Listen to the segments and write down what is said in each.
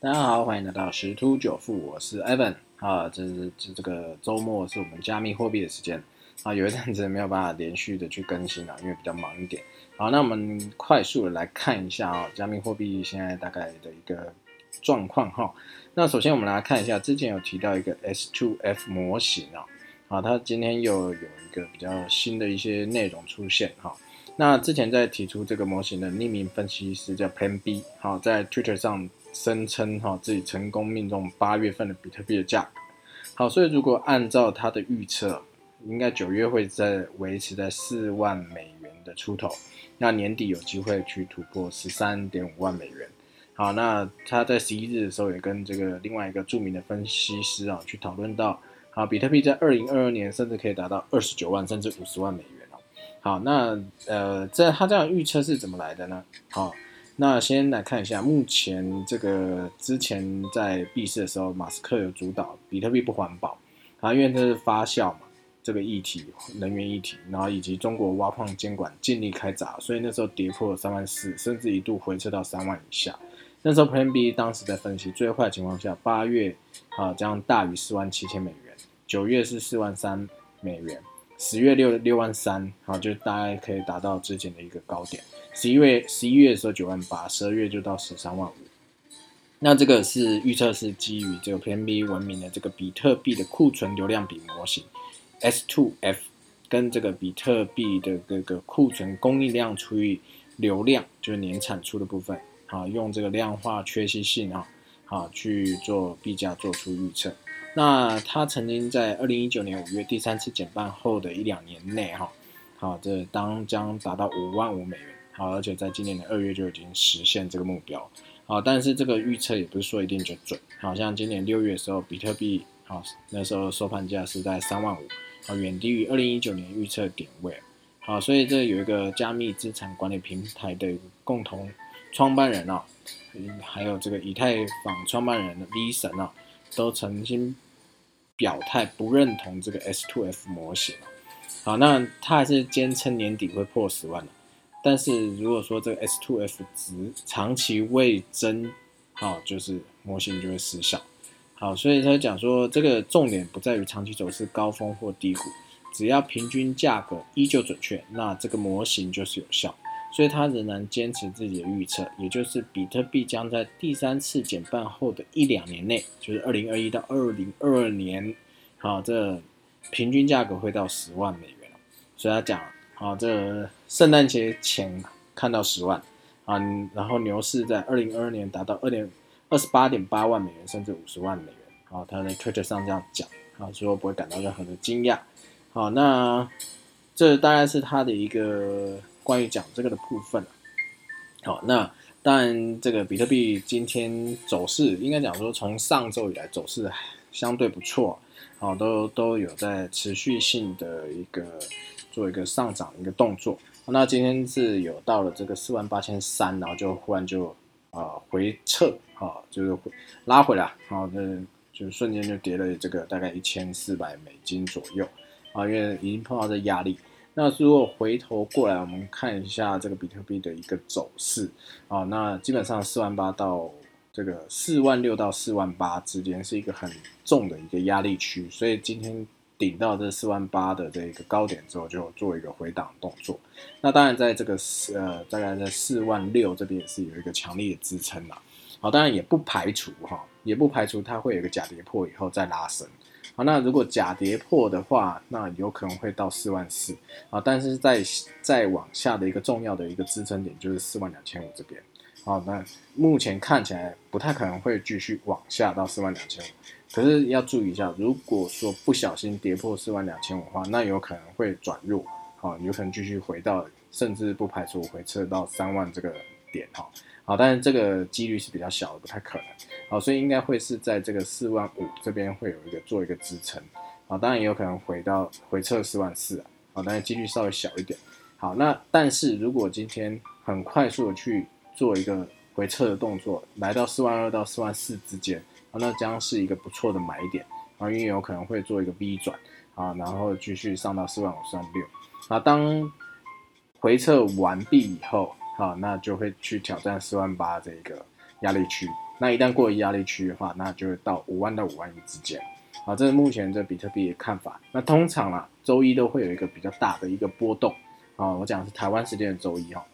大家好，欢迎来到十突九富，我是 Evan 啊，这是这这个周末是我们加密货币的时间啊，有一阵子没有办法连续的去更新了，因为比较忙一点。好，那我们快速的来看一下啊，加密货币现在大概的一个状况哈。那首先我们来看一下，之前有提到一个 S2F 模型啊，啊，它今天又有一个比较新的一些内容出现哈。那之前在提出这个模型的匿名分析师叫 Plan B，好，在 Twitter 上。声称哈自己成功命中八月份的比特币的价格，好，所以如果按照他的预测，应该九月会在维持在四万美元的出头，那年底有机会去突破十三点五万美元。好，那他在十一日的时候也跟这个另外一个著名的分析师啊去讨论到，好，比特币在二零二二年甚至可以达到二十九万甚至五十万美元。好，那呃，这他这样预测是怎么来的呢？好。那先来看一下，目前这个之前在闭市的时候，马斯克有主导比特币不环保啊，因为这是发酵嘛，这个议题，能源议题，然后以及中国挖矿监管尽力开闸，所以那时候跌破三万四，甚至一度回撤到三万以下。那时候 Plan B 当时在分析最坏情况下，八月啊将大于四万七千美元，九月是四万三美元，十月六六万三，好，就大概可以达到之前的一个高点。十一月十一月的时候九万八，十二月就到十三万五。那这个是预测是基于这个 PMB 文明的这个比特币的库存流量比模型 S2F，跟这个比特币的这个库存供应量除以流量，就是年产出的部分，啊，用这个量化缺席性啊，啊去做币价做出预测。那他曾经在二零一九年五月第三次减半后的一两年内，哈，好，这当将达到五万五美元。好，而且在今年的二月就已经实现这个目标。好，但是这个预测也不是说一定就准。好像今年六月的时候，比特币好那时候收盘价是在三万五，好远低于二零一九年预测点位。好，所以这有一个加密资产管理平台的共同创办人啊，还有这个以太坊创办人 V 神啊，都曾经表态不认同这个 S two F 模型。好，那他还是坚称年底会破十万的。但是如果说这个 S two F 值长期未增，好，就是模型就会失效。好，所以他讲说，这个重点不在于长期走势高峰或低谷，只要平均价格依旧准确，那这个模型就是有效。所以他仍然坚持自己的预测，也就是比特币将在第三次减半后的一两年内，就是二零二一到二零二二年，好，这平均价格会到十万美元所以他讲。好，这圣诞节前看到十万啊，然后牛市在二零二二年达到二点二十八点八万美元，甚至五十万美元。好，他在 Twitter 上这样讲，啊，说不会感到任何的惊讶。好，那这大概是他的一个关于讲这个的部分好，那当然这个比特币今天走势，应该讲说从上周以来走势相对不错，好，都都有在持续性的一个。做一个上涨的一个动作，那今天是有到了这个四万八千三，然后就忽然就啊回撤，啊就是拉回来，好，这就瞬间就跌了这个大概一千四百美金左右，啊，因为已经碰到这压力。那如果回头过来，我们看一下这个比特币的一个走势，啊，那基本上四万八到这个四万六到四万八之间是一个很重的一个压力区，所以今天。顶到这四万八的这个高点之后，就做一个回档动作。那当然，在这个四呃，大概在四万六这边也是有一个强力的支撑啦。好，当然也不排除哈，也不排除它会有一个假跌破以后再拉升。好，那如果假跌破的话，那有可能会到四万四啊。但是在再往下的一个重要的一个支撑点就是四万两千五这边。好，那目前看起来不太可能会继续往下到四万两千五。可是要注意一下，如果说不小心跌破四万两千五的话，那有可能会转弱，好，有可能继续回到，甚至不排除回撤到三万这个点，哈，好，但是这个几率是比较小的，不太可能，好，所以应该会是在这个四万五这边会有一个做一个支撑，好，当然也有可能回到回撤四万四啊，好，但是几率稍微小一点，好，那但是如果今天很快速的去做一个回撤的动作，来到四万二到四万四之间。啊，那将是一个不错的买点啊，因为有可能会做一个 V 转啊，然后继续上到四万五、四万六。啊，当回撤完毕以后，好，那就会去挑战四万八这个压力区。那一旦过压力区的话，那就会到五万到五万一之间。好，这是目前这比特币的看法。那通常啊，周一都会有一个比较大的一个波动。啊，我讲的是台湾时间的周一哈。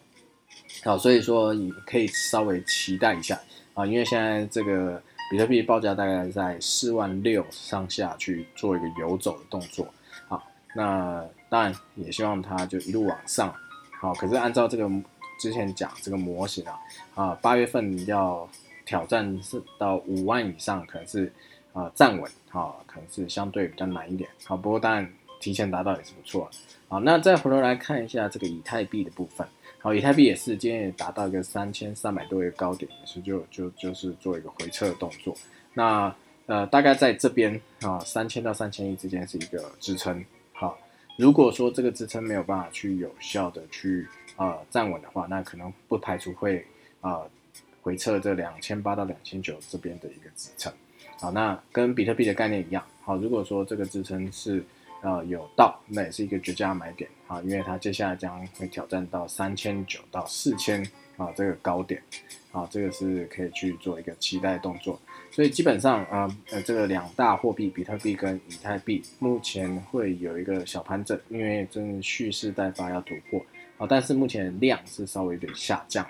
好，所以说你可以稍微期待一下啊，因为现在这个比特币报价大概在四万六上下去做一个游走的动作。好，那当然也希望它就一路往上。好，可是按照这个之前讲这个模型啊，啊，八月份要挑战是到五万以上，可能是啊站稳，啊，可能是相对比较难一点。好，不过当然提前达到也是不错。好，那再回头来看一下这个以太币的部分。好，以太币也是今天也达到一个三千三百多一个高点，也是就就就是做一个回撤的动作。那呃，大概在这边啊，三千到三千亿之间是一个支撑。好，如果说这个支撑没有办法去有效的去呃站稳的话，那可能不排除会啊回撤这两千八到两千九这边的一个支撑。好，那跟比特币的概念一样。好，如果说这个支撑是呃，有到，那也是一个绝佳买点啊，因为它接下来将会挑战到三千九到四千啊这个高点，啊，这个是可以去做一个期待动作。所以基本上啊，呃，这个两大货币比特币跟以太币目前会有一个小盘整，因为正蓄势待发要突破啊，但是目前量是稍微有点下降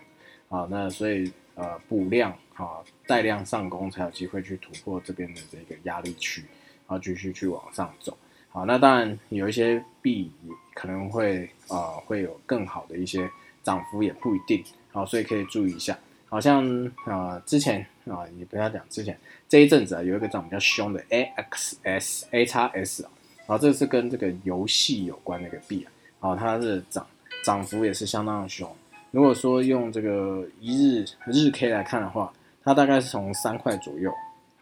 啊，那所以呃补量啊带量上攻才有机会去突破这边的这个压力区，然后继续去往上走。好，那当然有一些币可能会啊会有更好的一些涨幅，也不一定。好，所以可以注意一下。好像啊之前啊也不要讲之前这一阵子啊有一个涨比较凶的 A X S A 叉 S 啊，啊这是跟这个游戏有关的一个币啊，啊它是涨涨幅也是相当的凶。如果说用这个一日日 K 来看的话，它大概是从三块左右，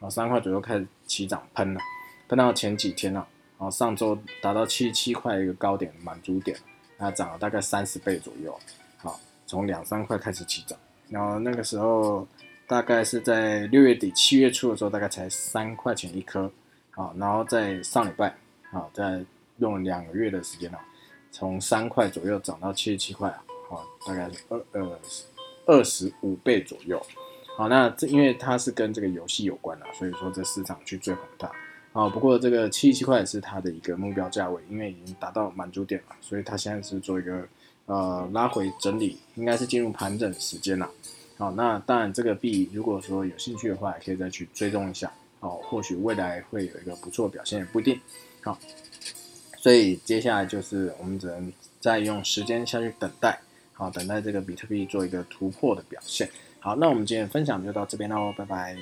啊三块左右开始起涨喷了，喷到前几天了。啊上周达到七七块一个高点满足点，它涨了大概三十倍左右，好，从两三块开始起涨，然后那个时候大概是在六月底七月初的时候，大概才三块钱一颗，好，然后在上礼拜，好，在用了两个月的时间啊，从三块左右涨到七十七块啊，好，大概是二呃二十五倍左右，好，那这因为它是跟这个游戏有关的，所以说这市场去追捧它。啊，不过这个七十七块是它的一个目标价位，因为已经达到满足点了，所以它现在是做一个呃拉回整理，应该是进入盘整时间了。好，那当然这个币如果说有兴趣的话，也可以再去追踪一下，好，或许未来会有一个不错表现，也不一定。好，所以接下来就是我们只能再用时间下去等待，好，等待这个比特币做一个突破的表现。好，那我们今天分享就到这边喽，拜拜。